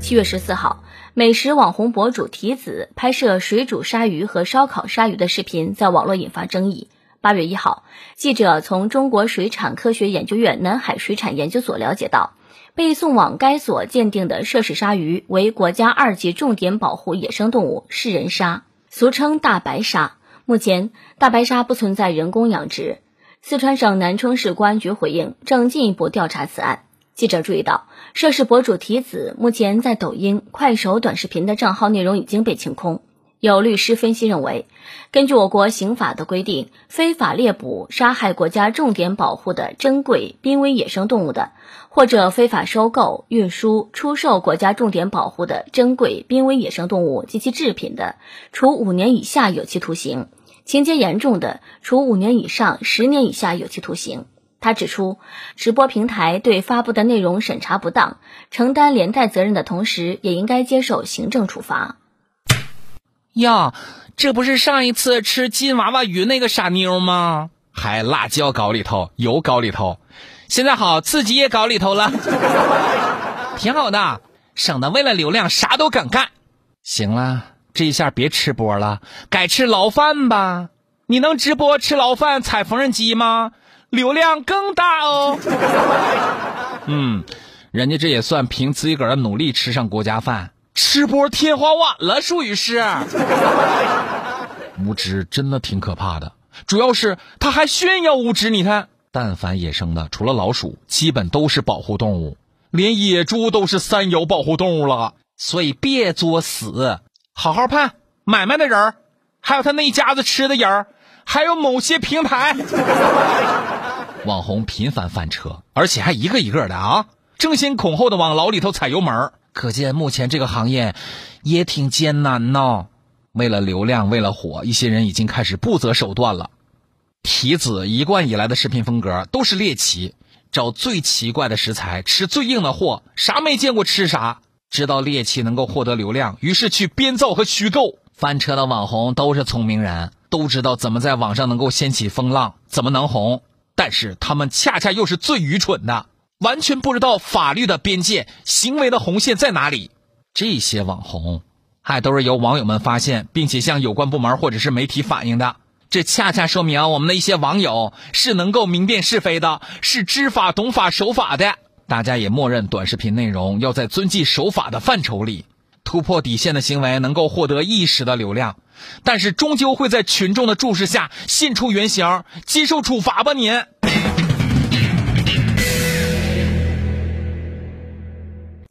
七月十四号，美食网红博主提子拍摄水煮鲨鱼和烧烤鲨鱼的视频在网络引发争议。八月一号，记者从中国水产科学研究院南海水产研究所了解到，被送往该所鉴定的涉事鲨鱼为国家二级重点保护野生动物食人鲨，俗称大白鲨。目前，大白鲨不存在人工养殖。四川省南充市公安局回应，正进一步调查此案。记者注意到，涉事博主提子目前在抖音、快手短视频的账号内容已经被清空。有律师分析认为，根据我国刑法的规定，非法猎捕、杀害国家重点保护的珍贵濒危野生动物的，或者非法收购、运输、出售国家重点保护的珍贵濒危野生动物及其制品的，处五年以下有期徒刑；情节严重的，处五年以上十年以下有期徒刑。他指出，直播平台对发布的内容审查不当，承担连带责任的同时，也应该接受行政处罚。呀，这不是上一次吃金娃娃鱼那个傻妞吗？还辣椒搞里头，油搞里头，现在好自己也搞里头了，挺好的，省得为了流量啥都敢干。行了，这一下别吃播了，改吃牢饭吧。你能直播吃牢饭踩缝纫机吗？流量更大哦。嗯，人家这也算凭自己个儿的努力吃上国家饭，吃播天花板了，属于是。无知真的挺可怕的，主要是他还炫耀无知。你看，但凡野生的，除了老鼠，基本都是保护动物，连野猪都是三有保护动物了。所以别作死，好好判买卖的人儿，还有他那一家子吃的人儿，还有某些平台。网红频繁翻车，而且还一个一个的啊，争先恐后的往牢里头踩油门可见目前这个行业也挺艰难呢。为了流量，为了火，一些人已经开始不择手段了。提子一贯以来的视频风格都是猎奇，找最奇怪的食材，吃最硬的货，啥没见过吃啥。知道猎奇能够获得流量，于是去编造和虚构。翻车的网红都是聪明人，都知道怎么在网上能够掀起风浪，怎么能红。但是他们恰恰又是最愚蠢的，完全不知道法律的边界、行为的红线在哪里。这些网红还都是由网友们发现，并且向有关部门或者是媒体反映的。这恰恰说明我们的一些网友是能够明辨是非的，是知法懂法守法的。大家也默认短视频内容要在遵纪守法的范畴里，突破底线的行为能够获得一时的流量。但是终究会在群众的注视下现出原形，接受处罚吧，您。